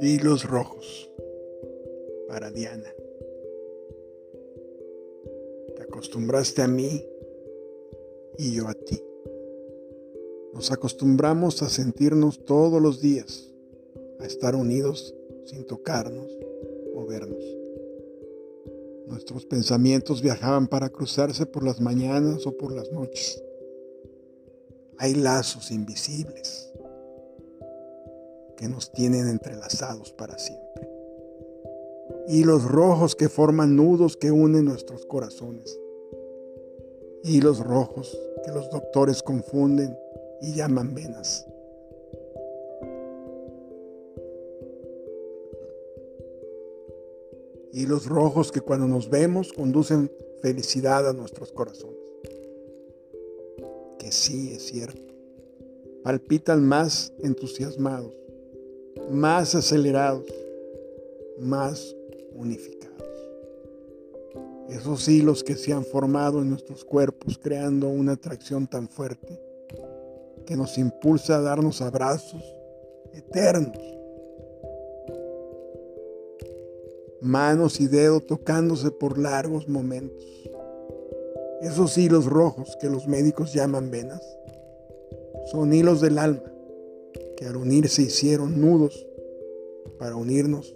Hilos rojos para Diana. Te acostumbraste a mí y yo a ti. Nos acostumbramos a sentirnos todos los días, a estar unidos sin tocarnos o vernos. Nuestros pensamientos viajaban para cruzarse por las mañanas o por las noches. Hay lazos invisibles que nos tienen entrelazados para siempre. Hilos rojos que forman nudos que unen nuestros corazones. Hilos rojos que los doctores confunden y llaman venas. Hilos rojos que cuando nos vemos conducen felicidad a nuestros corazones. Que sí es cierto. Palpitan más entusiasmados más acelerados, más unificados. Esos hilos que se han formado en nuestros cuerpos creando una atracción tan fuerte que nos impulsa a darnos abrazos eternos. Manos y dedos tocándose por largos momentos. Esos hilos rojos que los médicos llaman venas son hilos del alma que al unirse hicieron nudos para unirnos